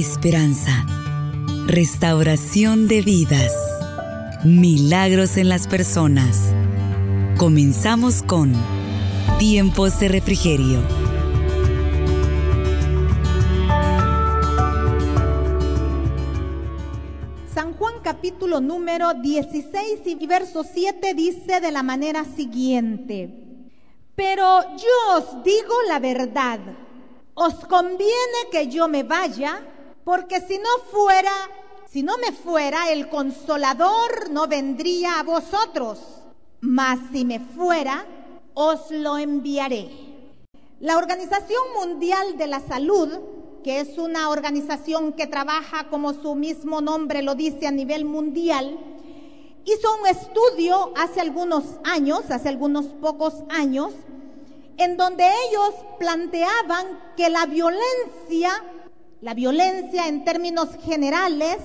esperanza, restauración de vidas, milagros en las personas. Comenzamos con Tiempos de Refrigerio. San Juan capítulo número 16 y verso 7 dice de la manera siguiente, pero yo os digo la verdad, os conviene que yo me vaya, porque si no fuera, si no me fuera, el consolador no vendría a vosotros, mas si me fuera, os lo enviaré. La Organización Mundial de la Salud, que es una organización que trabaja como su mismo nombre lo dice a nivel mundial, hizo un estudio hace algunos años, hace algunos pocos años, en donde ellos planteaban que la violencia la violencia en términos generales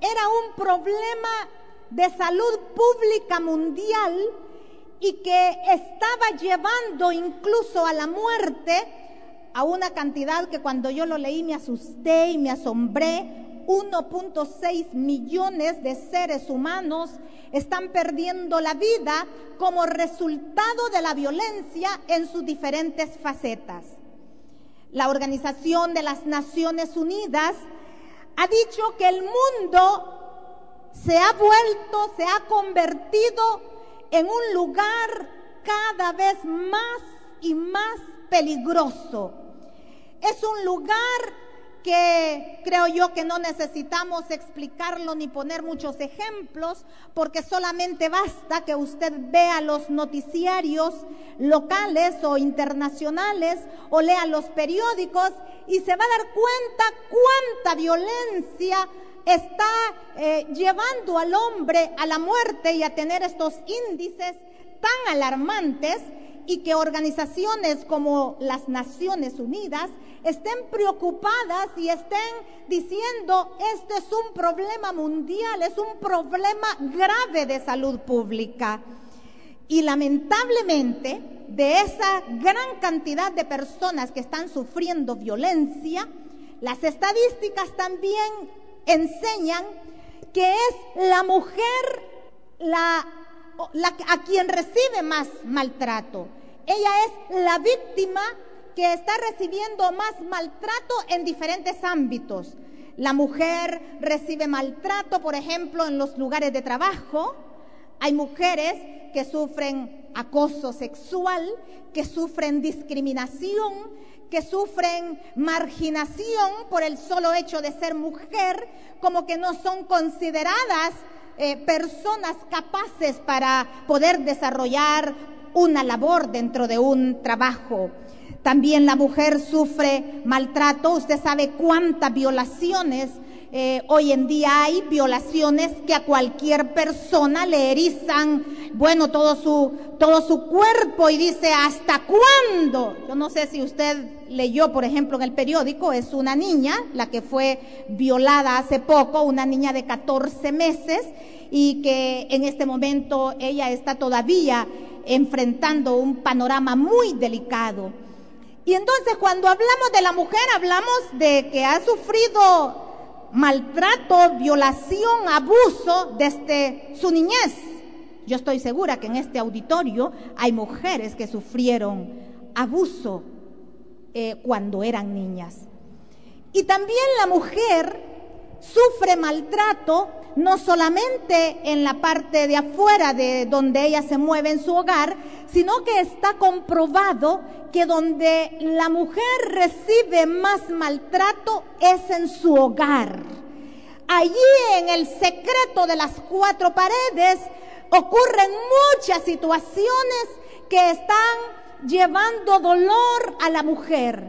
era un problema de salud pública mundial y que estaba llevando incluso a la muerte a una cantidad que cuando yo lo leí me asusté y me asombré. 1.6 millones de seres humanos están perdiendo la vida como resultado de la violencia en sus diferentes facetas. La Organización de las Naciones Unidas ha dicho que el mundo se ha vuelto, se ha convertido en un lugar cada vez más y más peligroso. Es un lugar que creo yo que no necesitamos explicarlo ni poner muchos ejemplos, porque solamente basta que usted vea los noticiarios locales o internacionales o lea los periódicos y se va a dar cuenta cuánta violencia está eh, llevando al hombre a la muerte y a tener estos índices tan alarmantes y que organizaciones como las Naciones Unidas estén preocupadas y estén diciendo, este es un problema mundial, es un problema grave de salud pública. Y lamentablemente, de esa gran cantidad de personas que están sufriendo violencia, las estadísticas también enseñan que es la mujer la a quien recibe más maltrato. Ella es la víctima que está recibiendo más maltrato en diferentes ámbitos. La mujer recibe maltrato, por ejemplo, en los lugares de trabajo. Hay mujeres que sufren acoso sexual, que sufren discriminación, que sufren marginación por el solo hecho de ser mujer, como que no son consideradas eh, personas capaces para poder desarrollar una labor dentro de un trabajo. También la mujer sufre maltrato. Usted sabe cuántas violaciones eh, hoy en día hay, violaciones que a cualquier persona le erizan, bueno, todo su, todo su cuerpo y dice, ¿hasta cuándo? Yo no sé si usted leyó, por ejemplo, en el periódico, es una niña, la que fue violada hace poco, una niña de 14 meses y que en este momento ella está todavía enfrentando un panorama muy delicado. Y entonces cuando hablamos de la mujer, hablamos de que ha sufrido maltrato, violación, abuso desde su niñez. Yo estoy segura que en este auditorio hay mujeres que sufrieron abuso eh, cuando eran niñas. Y también la mujer sufre maltrato no solamente en la parte de afuera de donde ella se mueve en su hogar, sino que está comprobado que donde la mujer recibe más maltrato es en su hogar. Allí en el secreto de las cuatro paredes ocurren muchas situaciones que están llevando dolor a la mujer.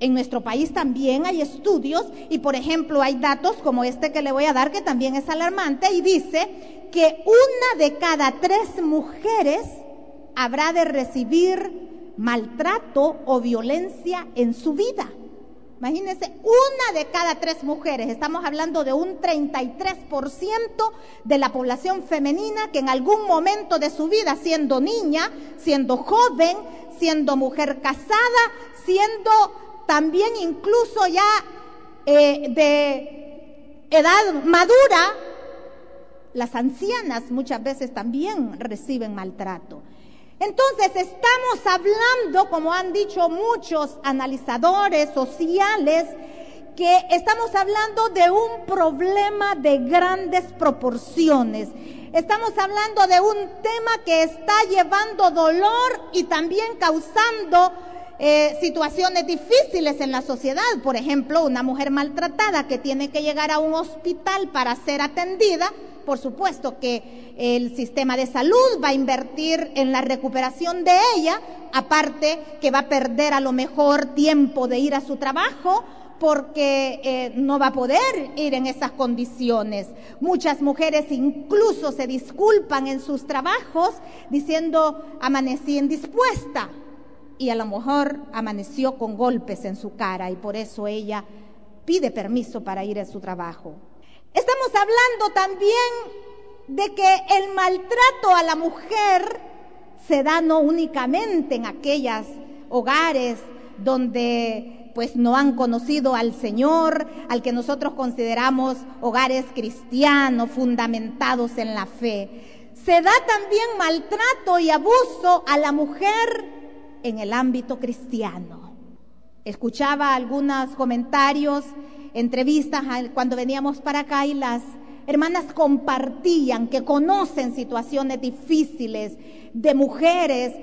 En nuestro país también hay estudios y, por ejemplo, hay datos como este que le voy a dar que también es alarmante y dice que una de cada tres mujeres habrá de recibir maltrato o violencia en su vida. Imagínense, una de cada tres mujeres, estamos hablando de un 33% de la población femenina que en algún momento de su vida, siendo niña, siendo joven, siendo mujer casada, siendo también incluso ya eh, de edad madura, las ancianas muchas veces también reciben maltrato. Entonces estamos hablando, como han dicho muchos analizadores sociales, que estamos hablando de un problema de grandes proporciones. Estamos hablando de un tema que está llevando dolor y también causando eh, situaciones difíciles en la sociedad. Por ejemplo, una mujer maltratada que tiene que llegar a un hospital para ser atendida. Por supuesto que el sistema de salud va a invertir en la recuperación de ella, aparte que va a perder a lo mejor tiempo de ir a su trabajo porque eh, no va a poder ir en esas condiciones. Muchas mujeres incluso se disculpan en sus trabajos diciendo amanecí indispuesta y a lo mejor amaneció con golpes en su cara y por eso ella pide permiso para ir a su trabajo. Estamos hablando también de que el maltrato a la mujer se da no únicamente en aquellos hogares donde pues no han conocido al Señor, al que nosotros consideramos hogares cristianos fundamentados en la fe. Se da también maltrato y abuso a la mujer en el ámbito cristiano. Escuchaba algunos comentarios, entrevistas cuando veníamos para acá y las hermanas compartían que conocen situaciones difíciles de mujeres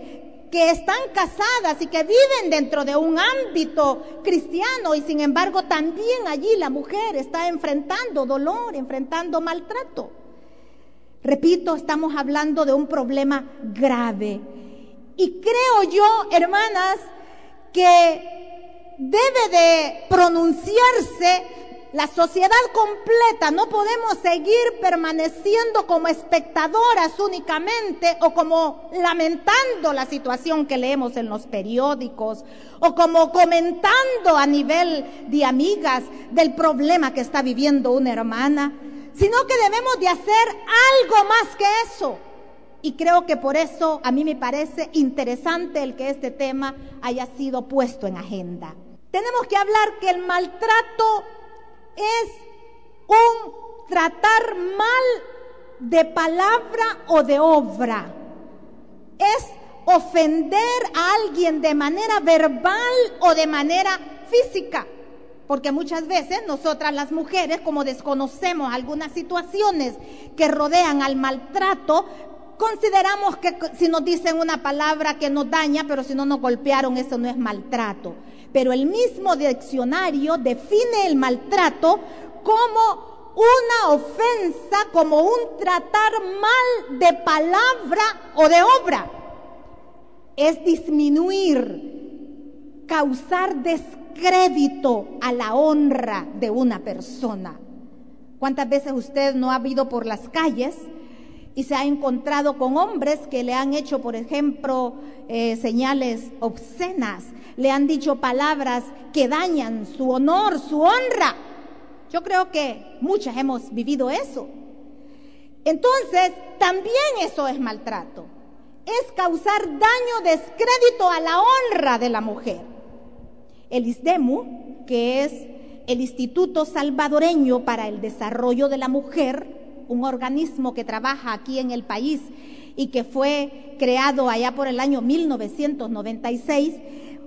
que están casadas y que viven dentro de un ámbito cristiano y sin embargo también allí la mujer está enfrentando dolor, enfrentando maltrato. Repito, estamos hablando de un problema grave. Y creo yo, hermanas, que debe de pronunciarse la sociedad completa, no podemos seguir permaneciendo como espectadoras únicamente o como lamentando la situación que leemos en los periódicos o como comentando a nivel de amigas del problema que está viviendo una hermana, sino que debemos de hacer algo más que eso. Y creo que por eso a mí me parece interesante el que este tema haya sido puesto en agenda. Tenemos que hablar que el maltrato es un tratar mal de palabra o de obra. Es ofender a alguien de manera verbal o de manera física. Porque muchas veces nosotras las mujeres, como desconocemos algunas situaciones que rodean al maltrato, consideramos que si nos dicen una palabra que nos daña, pero si no nos golpearon, eso no es maltrato pero el mismo diccionario define el maltrato como una ofensa, como un tratar mal de palabra o de obra. Es disminuir, causar descrédito a la honra de una persona. ¿Cuántas veces usted no ha ido por las calles y se ha encontrado con hombres que le han hecho, por ejemplo, eh, señales obscenas, le han dicho palabras que dañan su honor, su honra. Yo creo que muchas hemos vivido eso. Entonces, también eso es maltrato. Es causar daño, descrédito a la honra de la mujer. El ISDEMU, que es el Instituto Salvadoreño para el Desarrollo de la Mujer, un organismo que trabaja aquí en el país y que fue creado allá por el año 1996,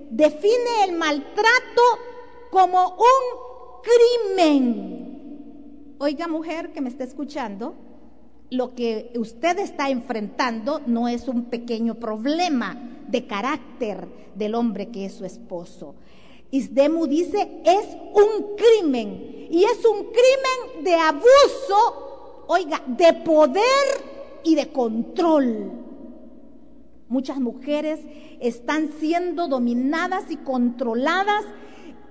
define el maltrato como un crimen. Oiga mujer que me está escuchando, lo que usted está enfrentando no es un pequeño problema de carácter del hombre que es su esposo. Isdemu dice, es un crimen y es un crimen de abuso oiga, de poder y de control. Muchas mujeres están siendo dominadas y controladas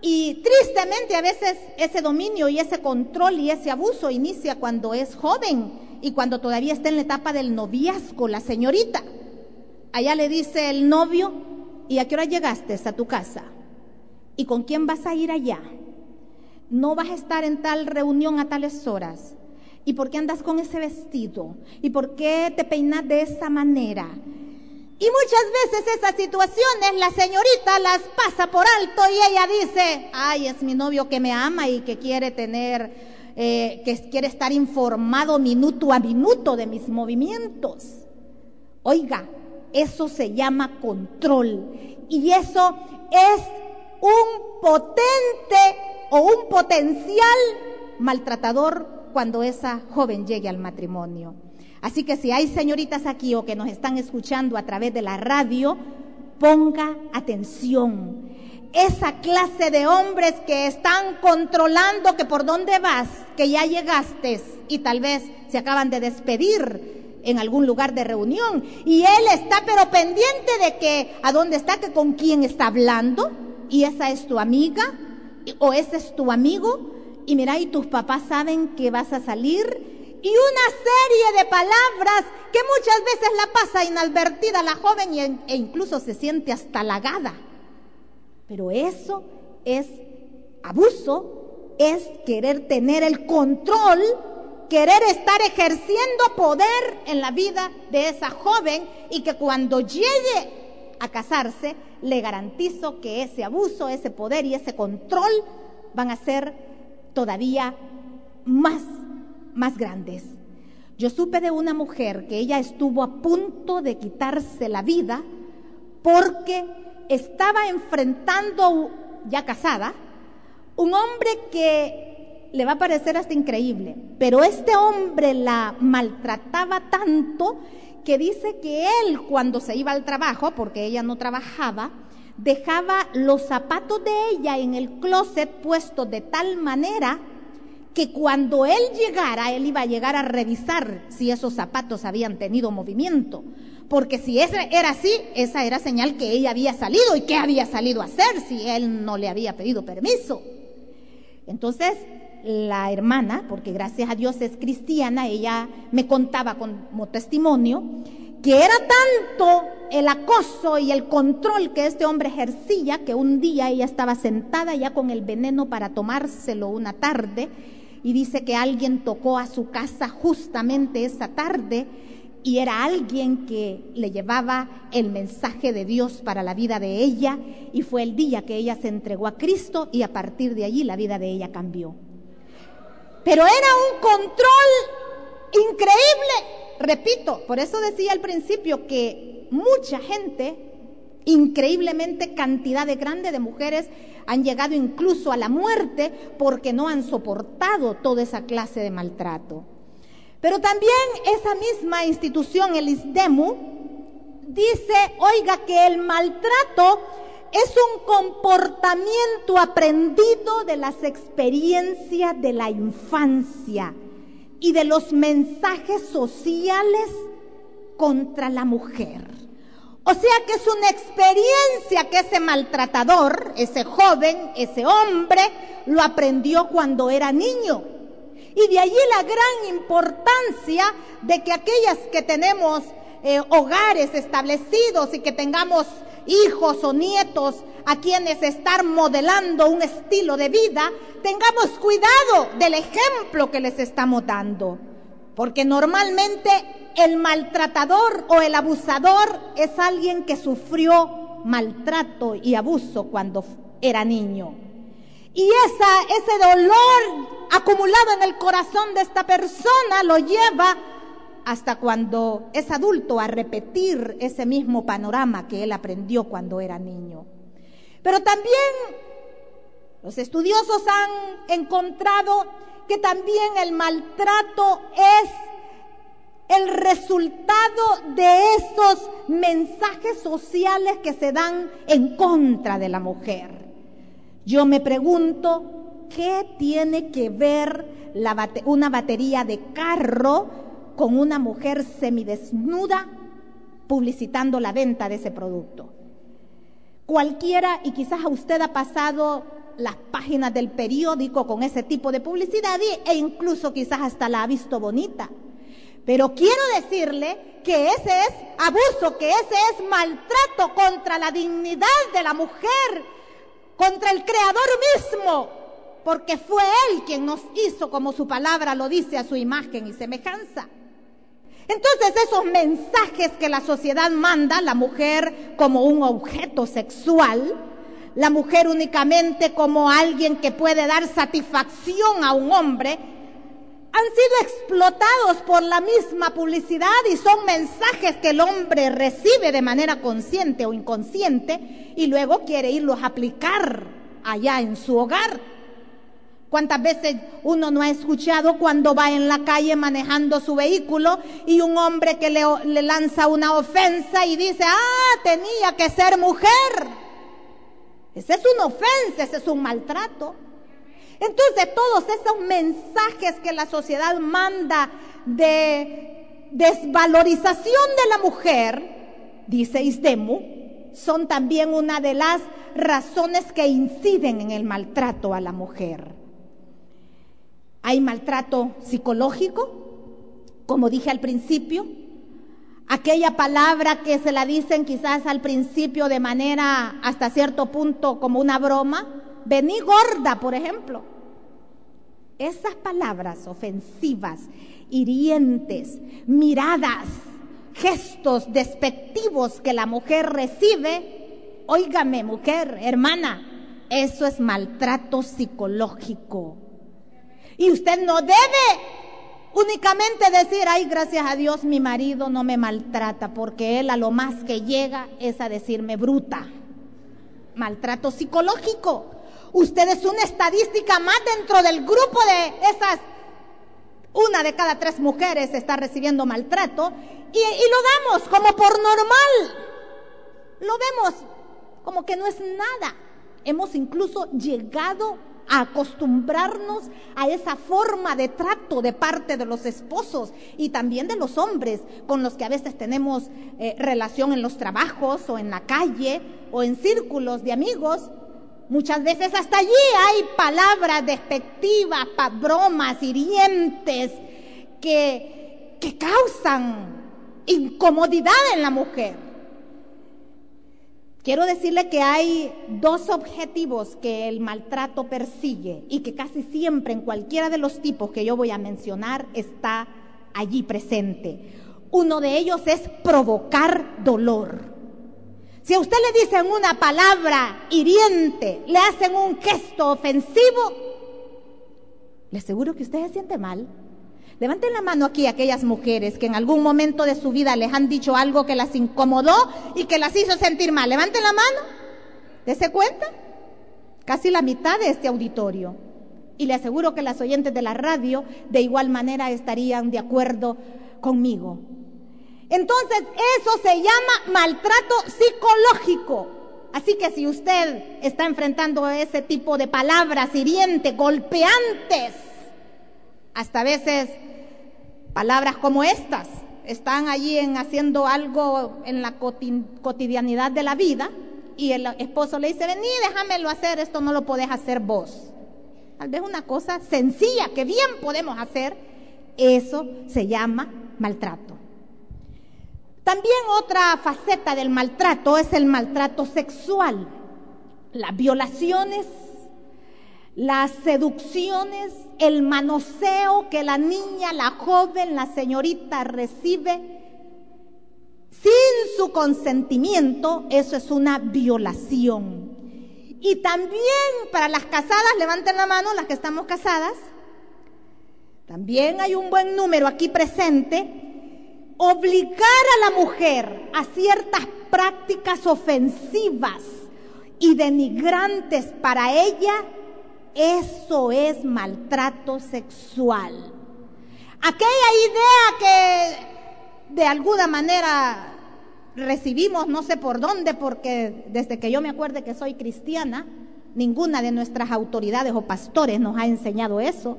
y tristemente a veces ese dominio y ese control y ese abuso inicia cuando es joven y cuando todavía está en la etapa del noviazgo, la señorita. Allá le dice el novio, ¿y a qué hora llegaste a tu casa? ¿Y con quién vas a ir allá? No vas a estar en tal reunión a tales horas. ¿Y por qué andas con ese vestido? ¿Y por qué te peinas de esa manera? Y muchas veces esas situaciones la señorita las pasa por alto y ella dice, ay, es mi novio que me ama y que quiere tener, eh, que quiere estar informado minuto a minuto de mis movimientos. Oiga, eso se llama control y eso es un potente o un potencial maltratador cuando esa joven llegue al matrimonio. Así que si hay señoritas aquí o que nos están escuchando a través de la radio, ponga atención. Esa clase de hombres que están controlando que por dónde vas, que ya llegaste y tal vez se acaban de despedir en algún lugar de reunión y él está pero pendiente de que a dónde está, que con quién está hablando y esa es tu amiga o ese es tu amigo y mira y tus papás saben que vas a salir y una serie de palabras que muchas veces la pasa inadvertida la joven e incluso se siente hasta halagada. Pero eso es abuso, es querer tener el control, querer estar ejerciendo poder en la vida de esa joven y que cuando llegue a casarse, le garantizo que ese abuso, ese poder y ese control van a ser todavía más más grandes. Yo supe de una mujer que ella estuvo a punto de quitarse la vida porque estaba enfrentando, ya casada, un hombre que le va a parecer hasta increíble, pero este hombre la maltrataba tanto que dice que él cuando se iba al trabajo, porque ella no trabajaba, dejaba los zapatos de ella en el closet puestos de tal manera que cuando él llegara, él iba a llegar a revisar si esos zapatos habían tenido movimiento. Porque si era así, esa era señal que ella había salido y qué había salido a hacer si él no le había pedido permiso. Entonces, la hermana, porque gracias a Dios es cristiana, ella me contaba como testimonio que era tanto el acoso y el control que este hombre ejercía que un día ella estaba sentada ya con el veneno para tomárselo una tarde y dice que alguien tocó a su casa justamente esa tarde y era alguien que le llevaba el mensaje de Dios para la vida de ella y fue el día que ella se entregó a Cristo y a partir de allí la vida de ella cambió. Pero era un control increíble, repito, por eso decía al principio que mucha gente Increíblemente cantidad de grande de mujeres han llegado incluso a la muerte porque no han soportado toda esa clase de maltrato. Pero también esa misma institución, el ISDEMU, dice, oiga, que el maltrato es un comportamiento aprendido de las experiencias de la infancia y de los mensajes sociales contra la mujer. O sea que es una experiencia que ese maltratador, ese joven, ese hombre, lo aprendió cuando era niño. Y de allí la gran importancia de que aquellas que tenemos eh, hogares establecidos y que tengamos hijos o nietos a quienes estar modelando un estilo de vida, tengamos cuidado del ejemplo que les estamos dando. Porque normalmente el maltratador o el abusador es alguien que sufrió maltrato y abuso cuando era niño. Y esa, ese dolor acumulado en el corazón de esta persona lo lleva hasta cuando es adulto a repetir ese mismo panorama que él aprendió cuando era niño. Pero también los estudiosos han encontrado que también el maltrato es el resultado de esos mensajes sociales que se dan en contra de la mujer. Yo me pregunto, ¿qué tiene que ver una batería de carro con una mujer semidesnuda publicitando la venta de ese producto? Cualquiera, y quizás a usted ha pasado las páginas del periódico con ese tipo de publicidad e incluso quizás hasta la ha visto bonita. Pero quiero decirle que ese es abuso, que ese es maltrato contra la dignidad de la mujer, contra el Creador mismo, porque fue Él quien nos hizo, como su palabra lo dice, a su imagen y semejanza. Entonces esos mensajes que la sociedad manda, la mujer como un objeto sexual, la mujer únicamente como alguien que puede dar satisfacción a un hombre, han sido explotados por la misma publicidad y son mensajes que el hombre recibe de manera consciente o inconsciente y luego quiere irlos a aplicar allá en su hogar. ¿Cuántas veces uno no ha escuchado cuando va en la calle manejando su vehículo y un hombre que le, lanza una ofensa y dice, ah, tenía que ser mujer? Esa es una ofensa, ese es un maltrato. Entonces todos esos mensajes que la sociedad manda de desvalorización de la mujer, dice Isdemu, son también una de las razones que inciden en el maltrato a la mujer. Hay maltrato psicológico, como dije al principio, aquella palabra que se la dicen quizás al principio de manera hasta cierto punto como una broma, vení gorda, por ejemplo. Esas palabras ofensivas, hirientes, miradas, gestos despectivos que la mujer recibe, óigame mujer, hermana, eso es maltrato psicológico. Y usted no debe únicamente decir, ay, gracias a Dios mi marido no me maltrata, porque él a lo más que llega es a decirme bruta. Maltrato psicológico. Usted es una estadística más dentro del grupo de esas, una de cada tres mujeres está recibiendo maltrato y, lo damos como por normal. Lo vemos como que no es nada. Hemos incluso llegado a acostumbrarnos a esa forma de trato de parte de los esposos y también de los hombres con los que a veces tenemos eh, relación en los trabajos o en la calle o en círculos de amigos. Muchas veces hasta allí hay palabras despectivas, bromas, hirientes, que, que causan incomodidad en la mujer. Quiero decirle que hay dos objetivos que el maltrato persigue y que casi siempre en cualquiera de los tipos que yo voy a mencionar está allí presente. Uno de ellos es provocar dolor. Si a usted le dicen una palabra hiriente, le hacen un gesto ofensivo, le aseguro que usted se siente mal. Levanten la mano aquí aquellas mujeres que en algún momento de su vida les han dicho algo que las incomodó y que las hizo sentir mal. Levanten la mano. ¿Dese cuenta? Casi la mitad de este auditorio. Y le aseguro que las oyentes de la radio de igual manera estarían de acuerdo conmigo. Entonces, eso se llama maltrato psicológico. Así que si usted está enfrentando ese tipo de palabras hirientes, golpeantes, hasta veces palabras como estas, están allí en haciendo algo en la cotidianidad de la vida y el esposo le dice, vení, déjamelo hacer, esto no lo podés hacer vos. Tal vez una cosa sencilla que bien podemos hacer, eso se llama maltrato. También otra faceta del maltrato es el maltrato sexual, las violaciones, las seducciones, el manoseo que la niña, la joven, la señorita recibe sin su consentimiento, eso es una violación. Y también para las casadas, levanten la mano las que estamos casadas, también hay un buen número aquí presente obligar a la mujer a ciertas prácticas ofensivas y denigrantes para ella, eso es maltrato sexual. Aquella idea que de alguna manera recibimos, no sé por dónde, porque desde que yo me acuerde que soy cristiana, ninguna de nuestras autoridades o pastores nos ha enseñado eso.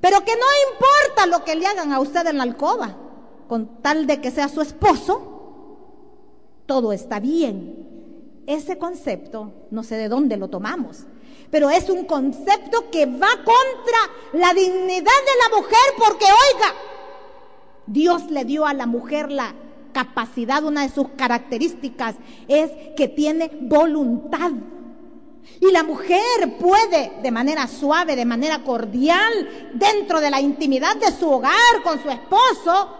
Pero que no importa lo que le hagan a usted en la alcoba con tal de que sea su esposo, todo está bien. Ese concepto, no sé de dónde lo tomamos, pero es un concepto que va contra la dignidad de la mujer porque, oiga, Dios le dio a la mujer la capacidad, una de sus características es que tiene voluntad. Y la mujer puede, de manera suave, de manera cordial, dentro de la intimidad de su hogar con su esposo,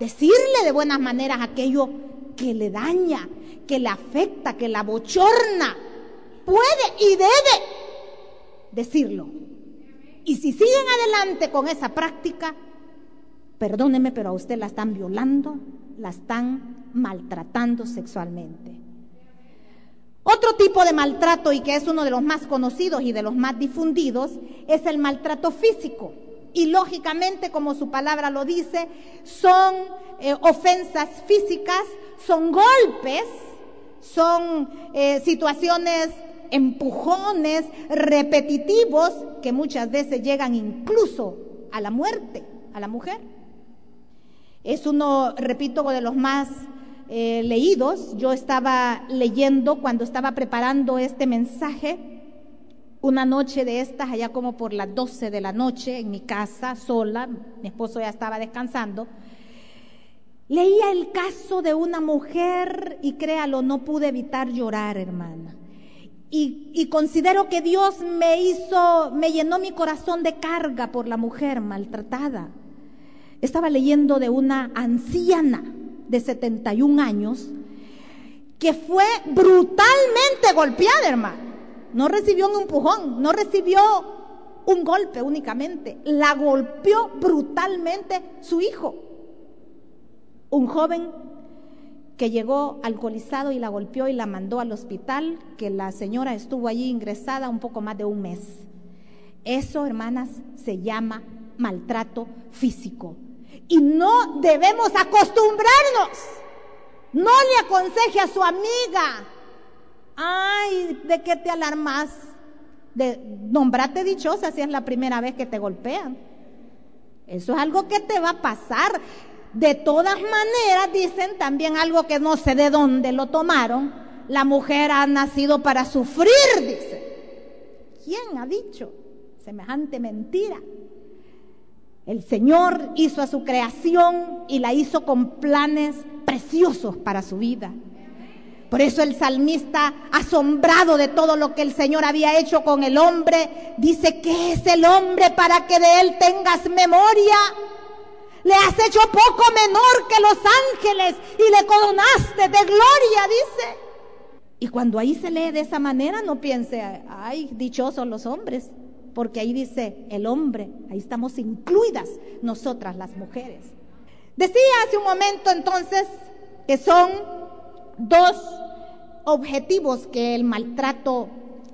decirle de buenas maneras aquello que le daña, que le afecta, que la bochorna. Puede y debe decirlo. Y si siguen adelante con esa práctica, perdóneme, pero a usted la están violando, la están maltratando sexualmente. Otro tipo de maltrato y que es uno de los más conocidos y de los más difundidos es el maltrato físico. Y lógicamente, como su palabra lo dice, son eh, ofensas físicas, son golpes, son eh, situaciones empujones repetitivos que muchas veces llegan incluso a la muerte a la mujer. Es uno, repito, de los más eh, leídos. Yo estaba leyendo cuando estaba preparando este mensaje, una noche de estas, allá como por las 12 de la noche, en mi casa, sola, mi esposo ya estaba descansando. Leía el caso de una mujer y créalo, no pude evitar llorar, hermana. Y, considero que Dios me hizo, me llenó mi corazón de carga por la mujer maltratada. Estaba leyendo de una anciana de 71 años que fue brutalmente golpeada, hermano. No recibió un empujón, no recibió un golpe únicamente. La golpeó brutalmente su hijo. Un joven que llegó alcoholizado y la golpeó y la mandó al hospital, que la señora estuvo allí ingresada un poco más de un mes. Eso, hermanas, se llama maltrato físico. Y no debemos acostumbrarnos. No le aconseje a su amiga. Ay, ¿de qué te alarmas? De nombrarte dichosa si es la primera vez que te golpean. Eso es algo que te va a pasar. De todas maneras, dicen también algo que no sé de dónde lo tomaron. La mujer ha nacido para sufrir, dice. ¿Quién ha dicho semejante mentira? El Señor hizo a su creación y la hizo con planes preciosos para su vida. Por eso el salmista, asombrado de todo lo que el Señor había hecho con el hombre, dice, ¿qué es el hombre para que de él tengas memoria? Le has hecho poco menor que los ángeles y le coronaste de gloria, dice. Y cuando ahí se lee de esa manera, no piense, ay, dichosos los hombres, porque ahí dice el hombre, ahí estamos incluidas nosotras las mujeres. Decía hace un momento entonces que son dos objetivos que el maltrato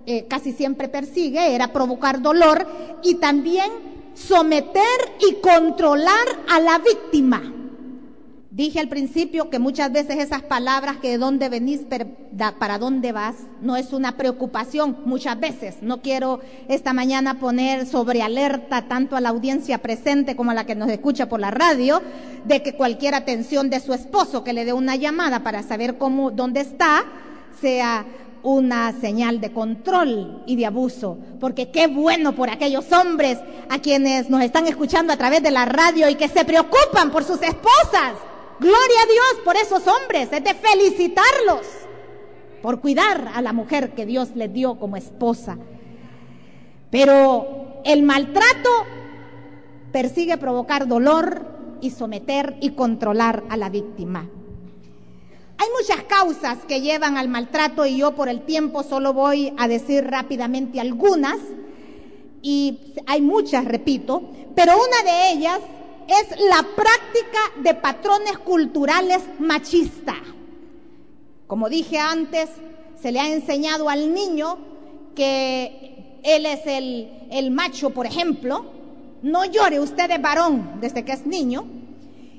eh, casi siempre persigue, era provocar dolor y también someter y controlar a la víctima. Dije al principio que muchas veces esas palabras que de dónde venís, para dónde vas, no es una preocupación muchas veces. No quiero esta mañana poner sobre alerta tanto a la audiencia presente como a la que nos escucha por la radio de que cualquier atención de su esposo que le dé una llamada para saber cómo, dónde está, sea una señal de control y de abuso, porque qué bueno por aquellos hombres a quienes nos están escuchando a través de la radio y que se preocupan por sus esposas. Gloria a Dios por esos hombres, es de felicitarlos por cuidar a la mujer que Dios les dio como esposa. Pero el maltrato persigue provocar dolor y someter y controlar a la víctima. Hay muchas causas que llevan al maltrato y yo por el tiempo solo voy a decir rápidamente algunas, y hay muchas, repito, pero una de ellas es la práctica de patrones culturales machistas. Como dije antes, se le ha enseñado al niño que él es el, el macho, por ejemplo, no llore, usted es varón desde que es niño,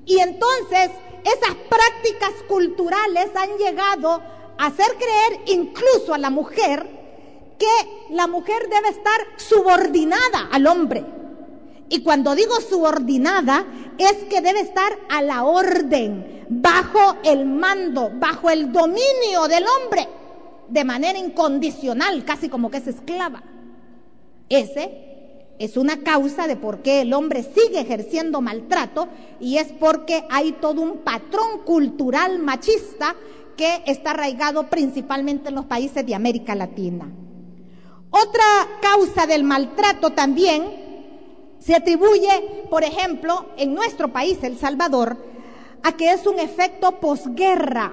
y entonces esas prácticas culturales han llegado a hacer creer incluso a la mujer que la mujer debe estar subordinada al hombre. Y cuando digo subordinada, es que debe estar a la orden, bajo el mando, bajo el dominio del hombre, de manera incondicional, casi como que es esclava. Ese es una causa de por qué el hombre sigue ejerciendo maltrato y es porque hay todo un patrón cultural machista que está arraigado principalmente en los países de América Latina. Otra causa del maltrato también se atribuye, por ejemplo, en nuestro país, El Salvador, a que es un efecto posguerra.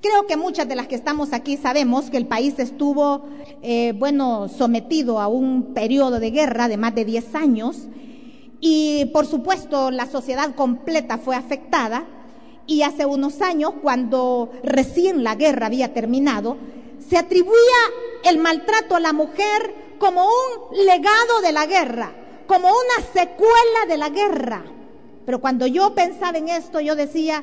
Creo que muchas de las que estamos aquí sabemos que el país estuvo, eh, bueno, sometido a un periodo de guerra de más de 10 años y por supuesto la sociedad completa fue afectada y hace unos años, cuando recién la guerra había terminado, se atribuía el maltrato a la mujer como un legado de la guerra, como una secuela de la guerra. Pero cuando yo pensaba en esto, yo decía,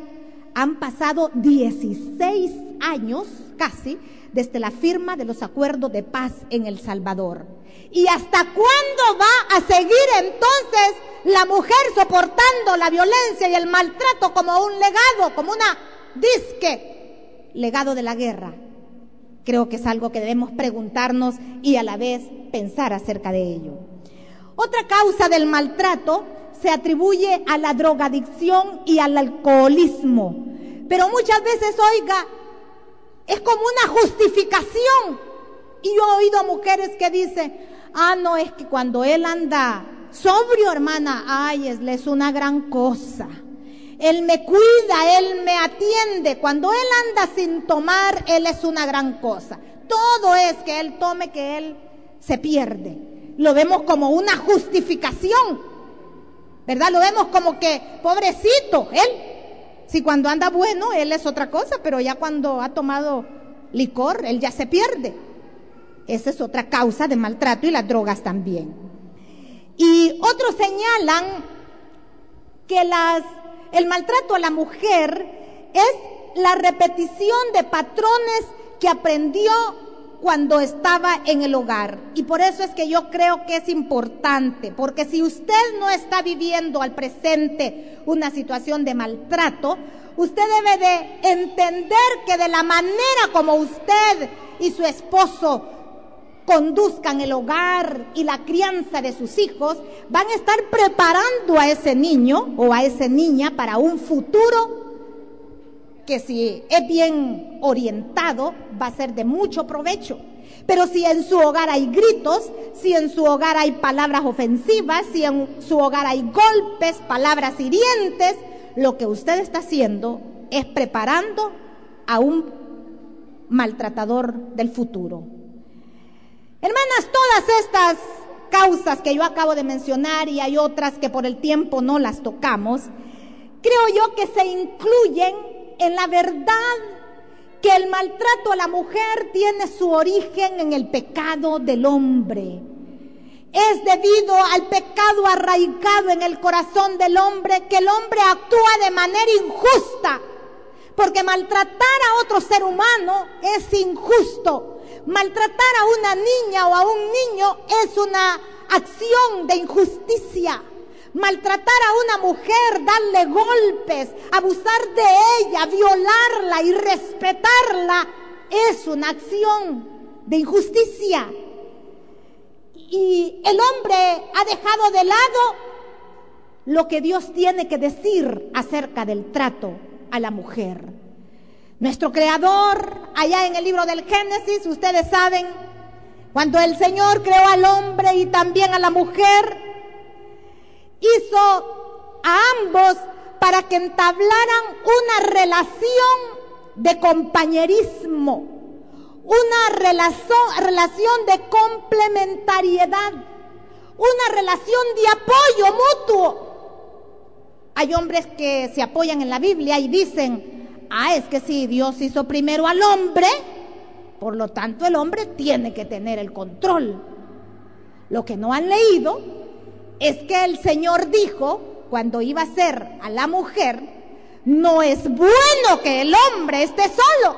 han pasado 16 años casi desde la firma de los acuerdos de paz en El Salvador. ¿Y hasta cuándo va a seguir entonces la mujer soportando la violencia y el maltrato como un legado, como una disque legado de la guerra? Creo que es algo que debemos preguntarnos y a la vez pensar acerca de ello. Otra causa del maltrato se atribuye a la drogadicción y al alcoholismo. Pero muchas veces, oiga, es como una justificación. Y yo he oído a mujeres que dicen, ah, no, es que cuando él anda sobrio, hermana, ay, es, es una gran cosa. Él me cuida, Él me atiende. Cuando Él anda sin tomar, Él es una gran cosa. Todo es que Él tome, que Él se pierde. Lo vemos como una justificación. ¿Verdad? Lo vemos como que, pobrecito, Él. Si cuando anda bueno, Él es otra cosa, pero ya cuando ha tomado licor, Él ya se pierde. Esa es otra causa de maltrato y las drogas también. Y otros señalan que las el maltrato a la mujer es la repetición de patrones que aprendió cuando estaba en el hogar. Y por eso es que yo creo que es importante, porque si usted no está viviendo al presente una situación de maltrato, usted debe de entender que de la manera como usted y su esposo conduzcan el hogar y la crianza de sus hijos, van a estar preparando a ese niño o a esa niña para un futuro que si es bien orientado va a ser de mucho provecho. Pero si en su hogar hay gritos, si en su hogar hay palabras ofensivas, si en su hogar hay golpes, palabras hirientes, lo que usted está haciendo es preparando a un maltratador del futuro. Hermanas, todas estas causas que yo acabo de mencionar y hay otras que por el tiempo no las tocamos, creo yo que se incluyen en la verdad que el maltrato a la mujer tiene su origen en el pecado del hombre. Es debido al pecado arraigado en el corazón del hombre que el hombre actúa de manera injusta, porque maltratar a otro ser humano es injusto Maltratar a una niña o a un niño es una acción de injusticia. Maltratar a una mujer, darle golpes, abusar de ella, violarla y respetarla es una acción de injusticia. Y el hombre ha dejado de lado lo que Dios tiene que decir acerca del trato a la mujer. Nuestro creador, allá en el libro del Génesis, ustedes saben, cuando el Señor creó al hombre y también a la mujer, hizo a ambos para que entablaran una relación de compañerismo, una relación, de complementariedad, una relación de apoyo mutuo. Hay hombres que se apoyan en la Biblia y dicen, Ah, es que si Dios hizo primero al hombre, por lo tanto el hombre tiene que tener el control. Lo que no han leído es que el Señor dijo, cuando iba a ser a la mujer, no es bueno que el hombre esté solo.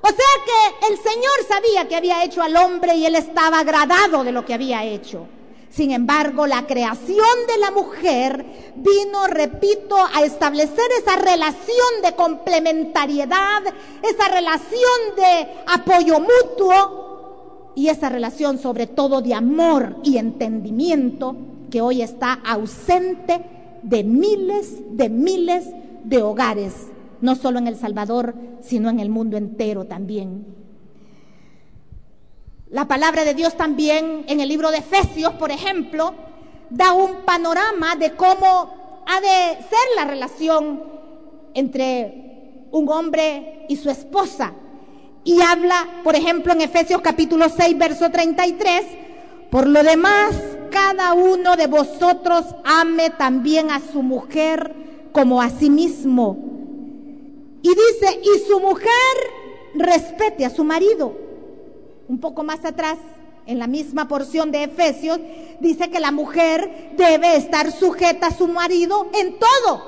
O sea que el Señor sabía que había hecho al hombre y él estaba agradado de lo que había hecho. Sin embargo, la creación de la mujer vino, repito, a establecer esa relación de complementariedad, esa relación de apoyo mutuo y esa relación sobre todo de amor y entendimiento que hoy está ausente de miles, de miles de hogares, no solo en El Salvador, sino en el mundo entero también. La palabra de Dios también en el libro de Efesios, por ejemplo, da un panorama de cómo ha de ser la relación entre un hombre y su esposa. Y habla, por ejemplo, en Efesios capítulo 6, verso 33, por lo demás, cada uno de vosotros ame también a su mujer como a sí mismo. Y dice, y su mujer respete a su marido. Un poco más atrás, en la misma porción de Efesios, dice que la mujer debe estar sujeta a su marido en todo,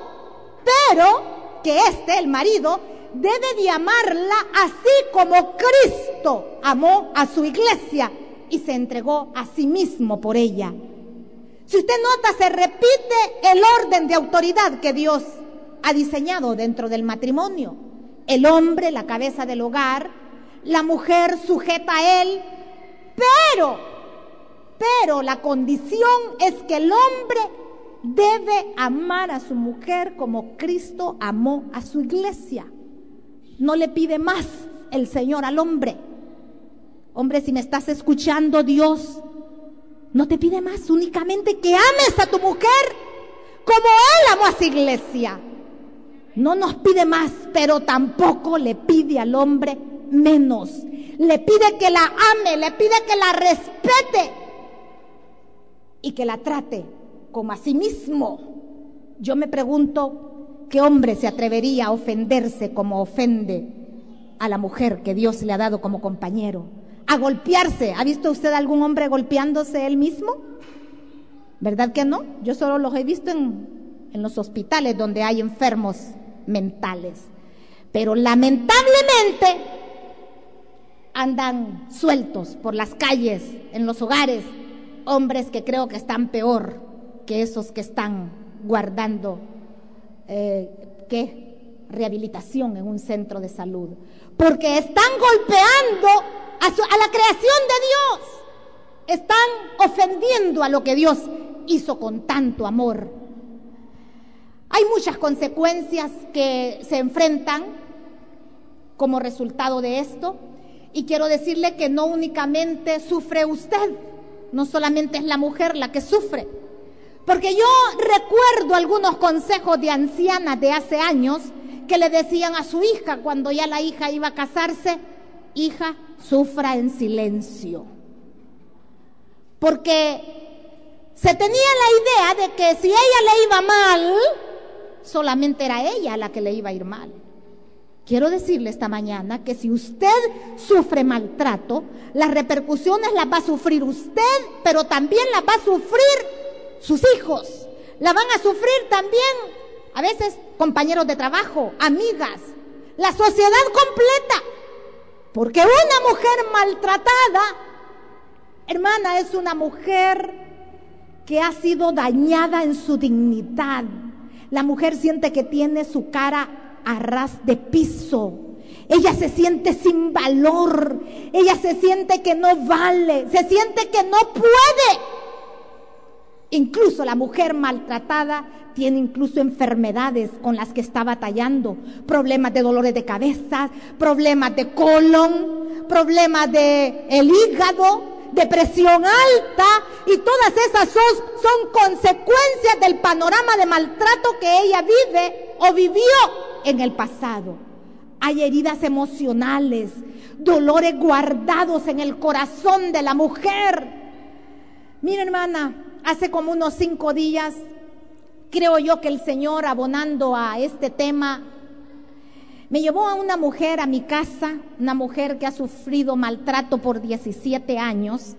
pero que este, el marido, debe de amarla así como Cristo amó a su iglesia y se entregó a sí mismo por ella. Si usted nota, se repite el orden de autoridad que Dios ha diseñado dentro del matrimonio. El hombre, la cabeza del hogar, la mujer sujeta a él, pero, pero la condición es que el hombre debe amar a su mujer como Cristo amó a su iglesia. No le pide más el Señor al hombre. Hombre, si me estás escuchando, Dios no te pide más, únicamente que ames a tu mujer como Él amó a su iglesia. No nos pide más, pero tampoco le pide al hombre menos. Le pide que la ame, le pide que la respete y que la trate como a sí mismo. Yo me pregunto, ¿qué hombre se atrevería a ofenderse como ofende a la mujer que Dios le ha dado como compañero? A golpearse. ¿Ha visto usted algún hombre golpeándose él mismo? ¿Verdad que no? Yo solo los he visto en, en los hospitales donde hay enfermos mentales. Pero lamentablemente andan sueltos por las calles, en los hogares, hombres que creo que están peor que esos que están guardando eh, ¿qué? rehabilitación en un centro de salud. Porque están golpeando a, la creación de Dios. Están ofendiendo a lo que Dios hizo con tanto amor. Hay muchas consecuencias que se enfrentan como resultado de esto. Y quiero decirle que no únicamente sufre usted, no solamente es la mujer la que sufre. Porque yo recuerdo algunos consejos de ancianas de hace años que le decían a su hija cuando ya la hija iba a casarse, hija, sufra en silencio. Porque se tenía la idea de que si ella le iba mal, solamente era ella la que le iba a ir mal. Quiero decirle esta mañana que si usted sufre maltrato, las repercusiones las va a sufrir usted, pero también las va a sufrir sus hijos. La van a sufrir también, a veces, compañeros de trabajo, amigas, la sociedad completa. Porque una mujer maltratada, hermana, es una mujer que ha sido dañada en su dignidad. La mujer siente que tiene su cara a ras de piso. Ella se siente sin valor. Ella se siente que no vale. Se siente que no puede. Incluso la mujer maltratada tiene incluso enfermedades con las que está batallando. Problemas de dolores de cabeza, problemas de colon, problemas de el hígado, depresión alta y todas esas son, son consecuencias del panorama de maltrato que ella vive o vivió en el pasado. Hay heridas emocionales, dolores guardados en el corazón de la mujer. Mira hermana, hace como unos cinco días, creo yo que el Señor abonando a este tema, me llevó a una mujer a mi casa, una mujer que ha sufrido maltrato por 17 años.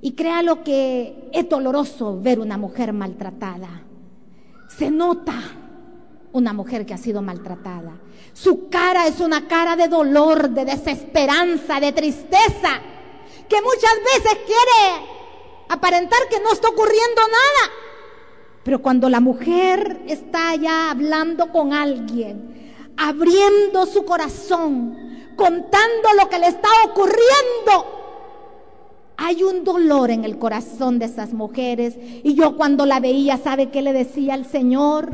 Y créalo que es doloroso ver una mujer maltratada. Se nota una mujer que ha sido maltratada. Su cara es una cara de dolor, de desesperanza, de tristeza, que muchas veces quiere aparentar que no está ocurriendo nada. Pero cuando la mujer está ya hablando con alguien, abriendo su corazón, contando lo que le está ocurriendo, hay un dolor en el corazón de esas mujeres. Y yo cuando la veía, ¿sabe qué le decía al Señor?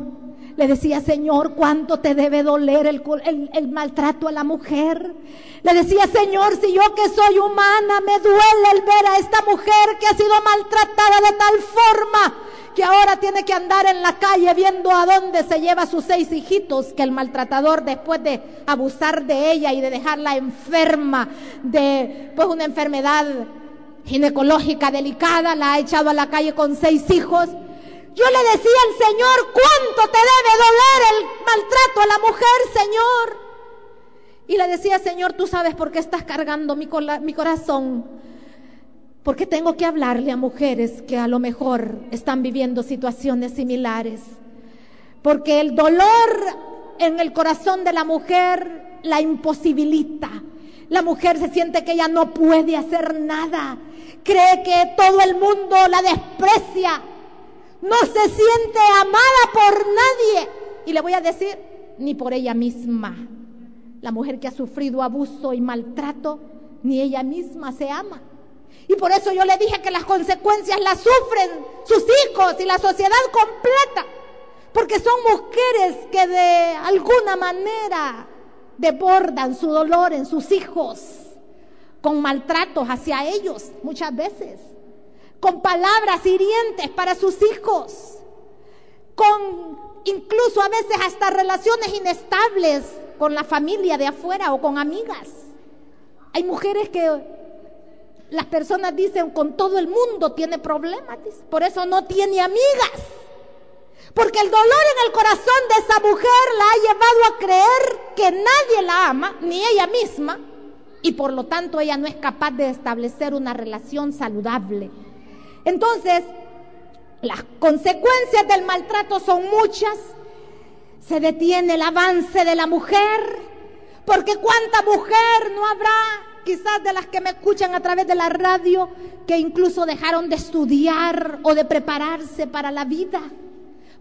Le decía, Señor, ¿cuánto te debe doler el, maltrato a la mujer? Le decía, Señor, si yo que soy humana me duele el ver a esta mujer que ha sido maltratada de tal forma que ahora tiene que andar en la calle viendo a dónde se lleva sus seis hijitos, que el maltratador después de abusar de ella y de dejarla enferma de pues una enfermedad ginecológica delicada, la ha echado a la calle con seis hijos. Yo le decía al Señor, ¿cuánto te debe doler el maltrato a la mujer, Señor? Y le decía, Señor, tú sabes por qué estás cargando mi, mi corazón. Porque tengo que hablarle a mujeres que a lo mejor están viviendo situaciones similares. Porque el dolor en el corazón de la mujer la imposibilita. La mujer se siente que ella no puede hacer nada. Cree que todo el mundo la desprecia. No se siente amada por nadie. Y le voy a decir, ni por ella misma. La mujer que ha sufrido abuso y maltrato, ni ella misma se ama. Y por eso yo le dije que las consecuencias las sufren sus hijos y la sociedad completa. Porque son mujeres que de alguna manera debordan su dolor en sus hijos, con maltratos hacia ellos muchas veces, con palabras hirientes para sus hijos, con incluso a veces hasta relaciones inestables con la familia de afuera o con amigas. Hay mujeres que las personas dicen con todo el mundo tiene problemas, por eso no tiene amigas. Porque el dolor en el corazón de esa mujer la ha llevado a creer que nadie la ama, ni ella misma, y por lo tanto ella no es capaz de establecer una relación saludable. Entonces, las consecuencias del maltrato son muchas se detiene el avance de la mujer, porque cuánta mujer no habrá, quizás de las que me escuchan a través de la radio, que incluso dejaron de estudiar o de prepararse para la vida,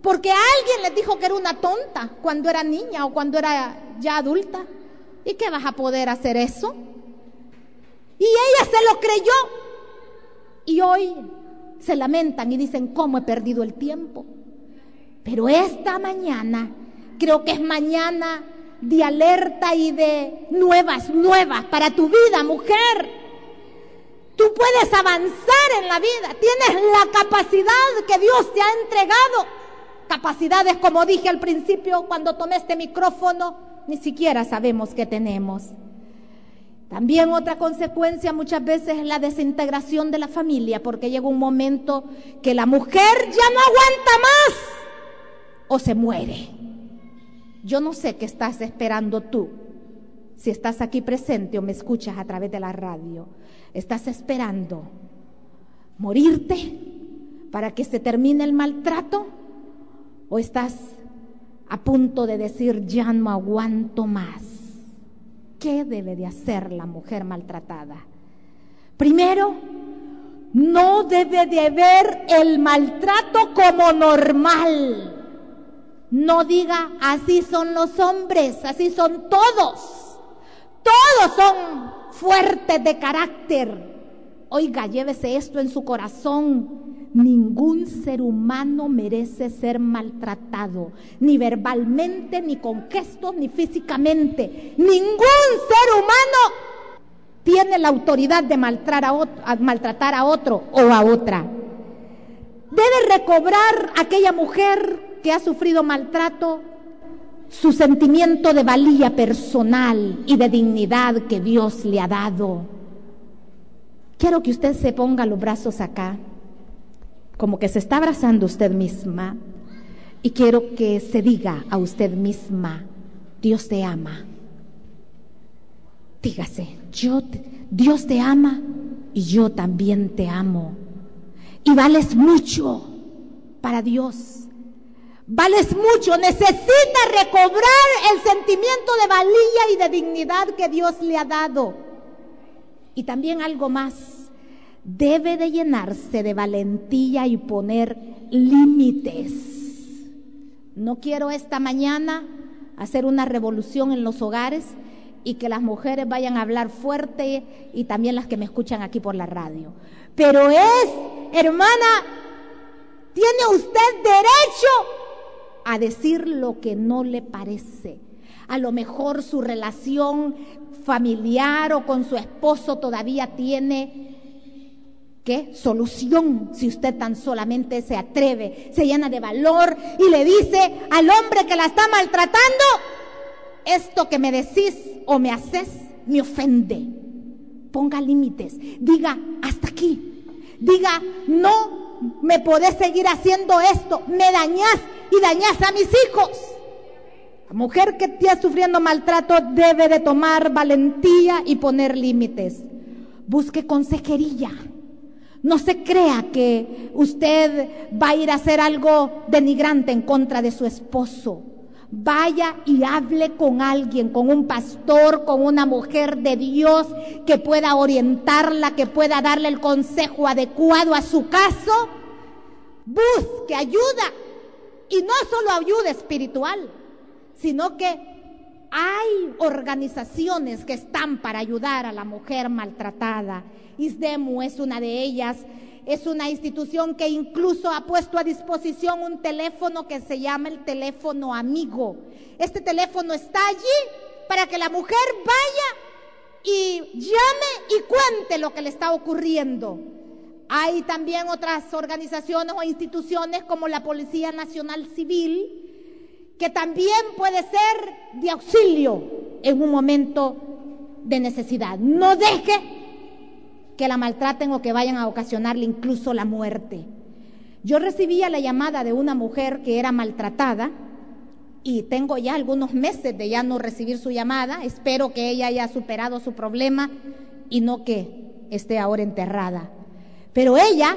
porque alguien les dijo que era una tonta cuando era niña o cuando era ya adulta. ¿Y qué vas a poder hacer eso? Y ella se lo creyó. Y hoy se lamentan y dicen, ¿cómo he perdido el tiempo? Pero esta mañana Creo que es mañana de alerta y de nuevas, nuevas para tu vida, mujer. Tú puedes avanzar en la vida. Tienes la capacidad que Dios te ha entregado. Capacidades, como dije al principio, cuando tomé este micrófono, ni siquiera sabemos que tenemos. También otra consecuencia muchas veces es la desintegración de la familia, porque llega un momento que la mujer ya no aguanta más o se muere. Yo no sé qué estás esperando tú. Si estás aquí presente o me escuchas a través de la radio, ¿estás esperando morirte para que se termine el maltrato? ¿O estás a punto de decir, ya no aguanto más? ¿Qué debe de hacer la mujer maltratada? Primero, no debe de ver el maltrato como normal. No diga, así son los hombres, así son todos. Todos son fuertes de carácter. Oiga, llévese esto en su corazón. Ningún ser humano merece ser maltratado, ni verbalmente, ni con gestos, ni físicamente. Ningún ser humano tiene la autoridad de maltratar a otro, maltratar a otro o a otra. Debe recobrar aquella mujer que ha sufrido maltrato, su sentimiento de valía personal y de dignidad que Dios le ha dado. Quiero que usted se ponga los brazos acá, como que se está abrazando usted misma, y quiero que se diga a usted misma, Dios te ama. Dígase, yo, Dios te ama y yo también te amo. Y vales mucho para Dios. Vales mucho, necesita recobrar el sentimiento de valía y de dignidad que Dios le ha dado. Y también algo más, debe de llenarse de valentía y poner límites. No quiero esta mañana hacer una revolución en los hogares y que las mujeres vayan a hablar fuerte y también las que me escuchan aquí por la radio. Pero es, hermana, tiene usted derecho a decir lo que no le parece. A lo mejor su relación familiar o con su esposo todavía tiene ¿Qué solución si usted tan solamente se atreve, se llena de valor y le dice al hombre que la está maltratando, esto que me decís o me haces me ofende? Ponga límites, diga hasta aquí, diga no me podés seguir haciendo esto, me dañás y dañás a mis hijos. La mujer que esté sufriendo maltrato debe de tomar valentía y poner límites. Busque consejería no se crea que usted va a ir a hacer algo denigrante en contra de su esposo. Vaya y hable con alguien, con un pastor, con una mujer de Dios que pueda orientarla, que pueda darle el consejo adecuado a su caso. Busque ayuda. Y no solo ayuda espiritual, sino que hay organizaciones que están para ayudar a la mujer maltratada ISDEMU es una de ellas. Es una institución que incluso ha puesto a disposición un teléfono que se llama el teléfono amigo. Este teléfono está allí para que la mujer vaya y llame y cuente lo que le está ocurriendo. Hay también otras organizaciones o instituciones como la Policía Nacional Civil que también puede ser de auxilio en un momento de necesidad. No deje que la maltraten o que vayan a ocasionarle incluso la muerte. Yo recibía la llamada de una mujer que era maltratada y tengo ya algunos meses de ya no recibir su llamada. Espero que ella haya superado su problema y no que esté ahora enterrada. Pero ella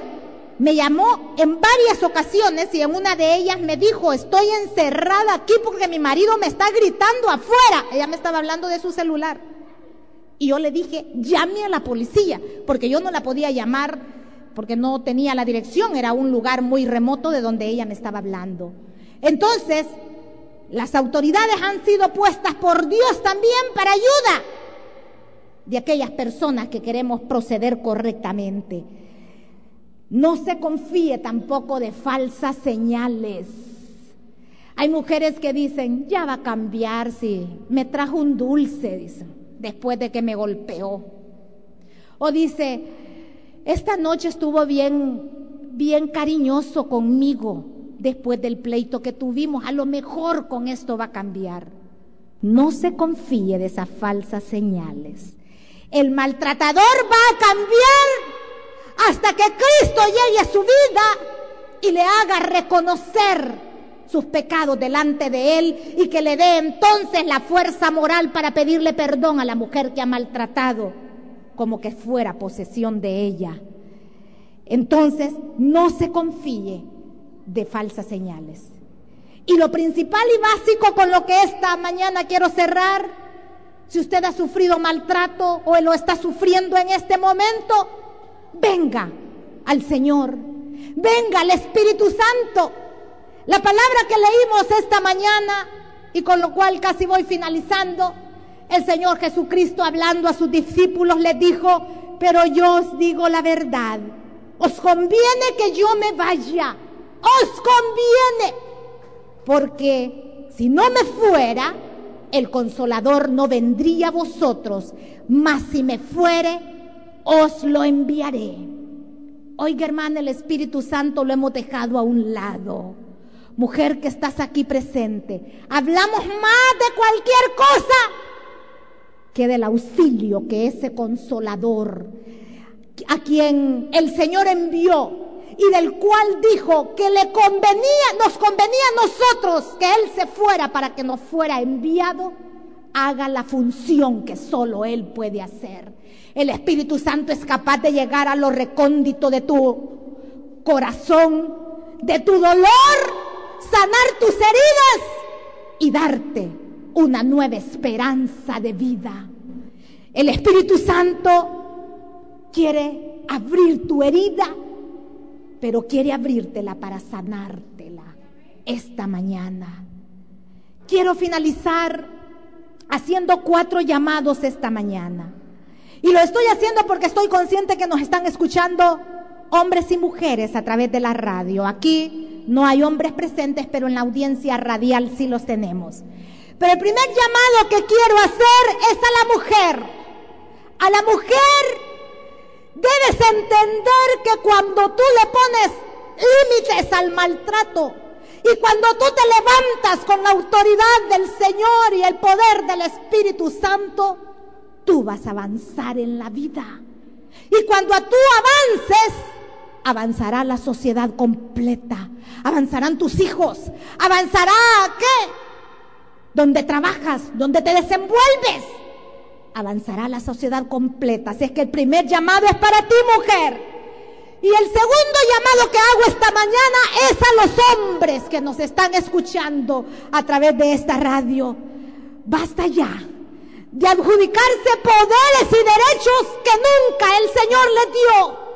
me llamó en varias ocasiones y en una de ellas me dijo, estoy encerrada aquí porque mi marido me está gritando afuera. Ella me estaba hablando de su celular. Y yo le dije, llame a la policía, porque yo no la podía llamar porque no tenía la dirección, era un lugar muy remoto de donde ella me estaba hablando. Entonces, las autoridades han sido puestas por Dios también para ayuda de aquellas personas que queremos proceder correctamente. No se confíe tampoco de falsas señales. Hay mujeres que dicen, ya va a cambiar si me trajo un dulce, dicen después de que me golpeó. O dice, esta noche estuvo bien, bien cariñoso conmigo después del pleito que tuvimos. A lo mejor con esto va a cambiar. No se confíe de esas falsas señales. El maltratador va a cambiar hasta que Cristo llegue a su vida y le haga reconocer sus pecados delante de Él y que le dé entonces la fuerza moral para pedirle perdón a la mujer que ha maltratado como que fuera posesión de ella. Entonces, no se confíe de falsas señales. Y lo principal y básico con lo que esta mañana quiero cerrar, si usted ha sufrido maltrato o lo está sufriendo en este momento, venga al Señor, venga al Espíritu Santo la palabra que leímos esta mañana y con lo cual casi voy finalizando, el Señor Jesucristo hablando a sus discípulos les dijo, pero yo os digo la verdad, os conviene que yo me vaya, os conviene, porque si no me fuera, el consolador no vendría a vosotros, mas si me fuere, os lo enviaré. Oiga hermana, el Espíritu Santo lo hemos dejado a un lado mujer que estás aquí presente, hablamos más de cualquier cosa que del auxilio que ese consolador, a quien el Señor envió y del cual dijo que le convenía, nos convenía a nosotros que Él se fuera para que nos fuera enviado, haga la función que solo Él puede hacer. El Espíritu Santo es capaz de llegar a lo recóndito de tu corazón, de tu dolor sanar tus heridas y darte una nueva esperanza de vida. El Espíritu Santo quiere abrir tu herida, pero quiere abrírtela para sanártela esta mañana. Quiero finalizar haciendo cuatro llamados esta mañana. Y lo estoy haciendo porque estoy consciente que nos están escuchando hombres y mujeres a través de la radio. Aquí no hay hombres presentes, pero en la audiencia radial sí los tenemos. Pero el primer llamado que quiero hacer es a la mujer. A la mujer Debes entender que cuando tú le pones límites al maltrato y cuando tú te levantas con la autoridad del Señor y el poder del Espíritu Santo, tú vas a avanzar en la vida. Y cuando tú avances, avanzará la sociedad completa, avanzarán tus hijos, avanzará qué? Donde trabajas, donde te desenvuelves, avanzará la sociedad completa. Así es que el primer llamado es para ti, mujer. Y el segundo llamado que hago esta mañana es a los hombres que nos están escuchando a través de esta radio. Basta ya de adjudicarse poderes y derechos que nunca el Señor les dio.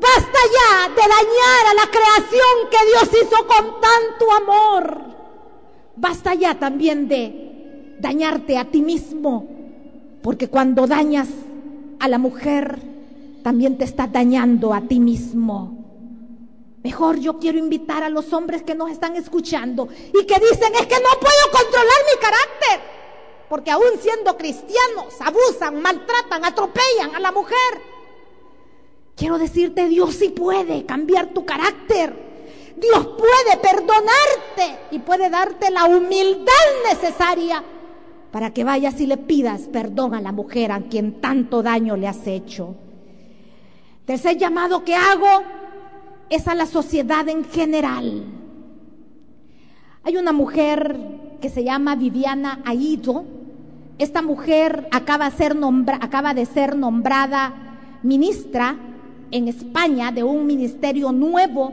Basta ya de dañar a la creación que Dios hizo con tanto amor. Basta ya también de dañarte a ti mismo, porque cuando dañas a la mujer, también te estás dañando a ti mismo. Mejor yo quiero invitar a los hombres que nos están escuchando y que dicen es que no puedo controlar mi carácter. Porque aún siendo cristianos, abusan, maltratan, atropellan a la mujer. Quiero decirte, Dios sí puede cambiar tu carácter. Dios puede perdonarte y puede darte la humildad necesaria para que vayas y le pidas perdón a la mujer a quien tanto daño le has hecho. Tercer llamado que hago es a la sociedad en general. Hay una mujer que se llama Viviana Aido. Esta mujer acaba acaba de ser nombrada ministra en España de un ministerio nuevo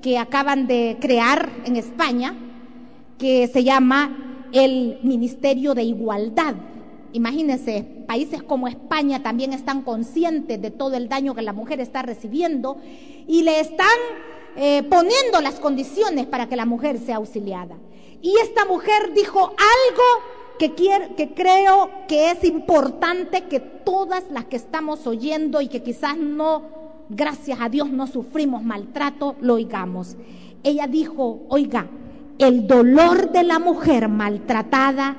que acaban de crear en España, que se llama el Ministerio de Igualdad. Imagínense, países como España también están conscientes de todo el daño que la mujer está recibiendo y le están eh, poniendo las condiciones para que la mujer sea auxiliada. Y esta mujer dijo algo que, que creo que es importante que todas las que estamos oyendo y que quizás no gracias a Dios no sufrimos maltrato, lo oigamos. Ella dijo, oiga, el dolor de la mujer maltratada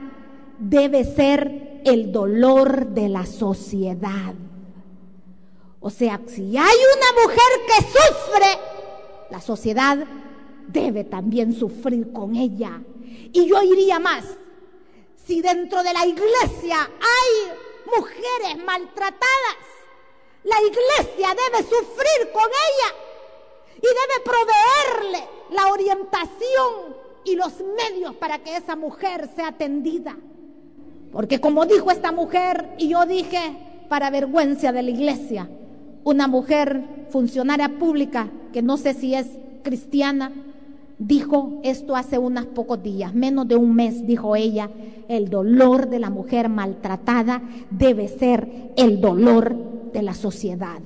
debe ser el dolor de la sociedad. O sea, si hay una mujer que sufre, la sociedad debe también sufrir con ella. Y yo iría más, si dentro de la iglesia hay mujeres maltratadas, la iglesia debe sufrir con ella y debe proveerle la orientación y los medios para que esa mujer sea atendida. Porque como dijo esta mujer, y yo dije, para vergüenza de la iglesia, una mujer funcionaria pública, que no sé si es cristiana, dijo esto hace unos pocos días, menos de un mes, dijo ella, el dolor de la mujer maltratada debe ser el dolor de la sociedad.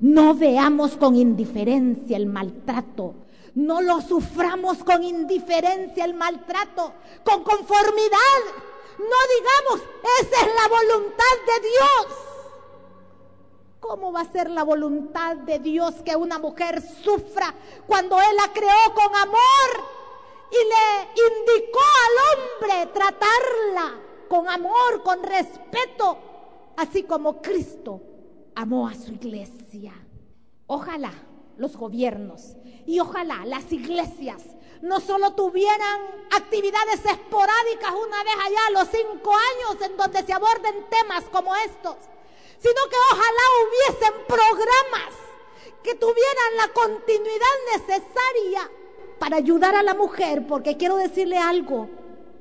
No veamos con indiferencia el maltrato. No lo suframos con indiferencia el maltrato, con conformidad. No digamos, esa es la voluntad de Dios. ¿Cómo va a ser la voluntad de Dios que una mujer sufra cuando Él la creó con amor y le indicó al hombre tratarla con amor, con respeto, así como Cristo amó a su iglesia. Ojalá los gobiernos y ojalá las iglesias no solo tuvieran actividades esporádicas una vez allá los cinco años en donde se aborden temas como estos, sino que ojalá hubiesen programas que tuvieran la continuidad necesaria para ayudar a la mujer, porque quiero decirle algo,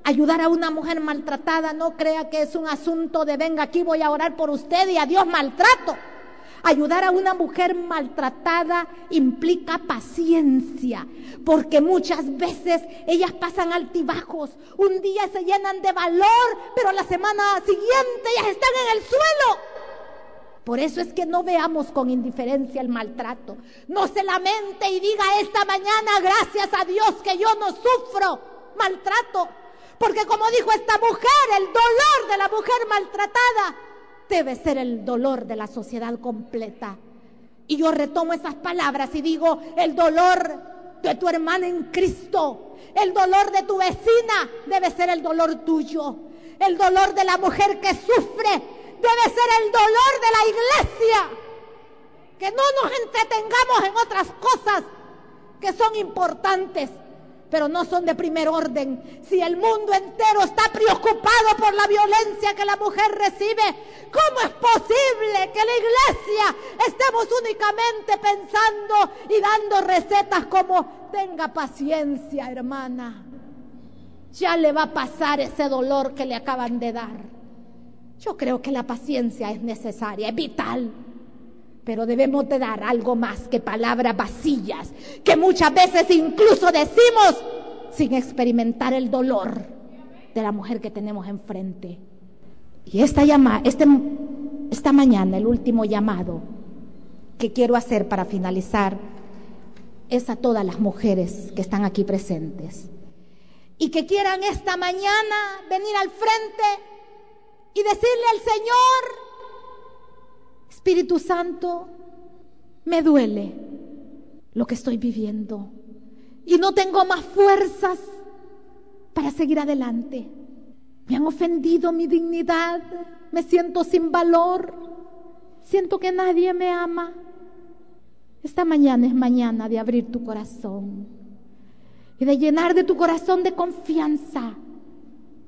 Ayudar a una mujer maltratada no crea que es un asunto de venga aquí voy a orar por usted y a Dios maltrato. Ayudar a una mujer maltratada implica paciencia, porque muchas veces ellas pasan altibajos. Un día se llenan de valor, pero la semana siguiente ellas están en el suelo. Por eso es que no veamos con indiferencia el maltrato. No se lamente y diga esta mañana, gracias a Dios que yo no sufro maltrato. Porque como dijo esta mujer, el dolor de la mujer maltratada debe ser el dolor de la sociedad completa. Y yo retomo esas palabras y digo, el dolor de tu hermana en Cristo, el dolor de tu vecina debe ser el dolor tuyo. El dolor de la mujer que sufre debe ser el dolor de la iglesia. que no nos entretengamos en otras cosas que son importantes, pero no son de primer orden. Si el mundo entero está preocupado por la violencia que la mujer recibe, ¿cómo es posible que la iglesia estemos únicamente pensando y dando recetas como tenga paciencia, hermana? Ya le va a pasar ese dolor que le acaban de dar. Yo creo que la paciencia es necesaria, es vital. Pero debemos de dar algo más que palabras vacías, que muchas veces incluso decimos sin experimentar el dolor de la mujer que tenemos enfrente. Y esta, llama, este, esta mañana, el último llamado que quiero hacer para finalizar es a todas las mujeres que están aquí presentes y que quieran esta mañana venir al frente y decirle al Señor, Espíritu Santo, me duele lo que estoy viviendo y no tengo más fuerzas para seguir adelante. Me han ofendido mi dignidad, me siento sin valor, siento que nadie me ama. Esta mañana es mañana de abrir tu corazón y de llenar de tu corazón de confianza.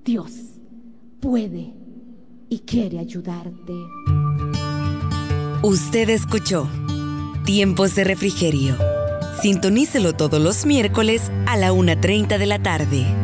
Dios puede y quiere ayudarte. Usted escuchó Tiempos de Refrigerio. Sintonícelo todos los miércoles a la 1.30 de la tarde.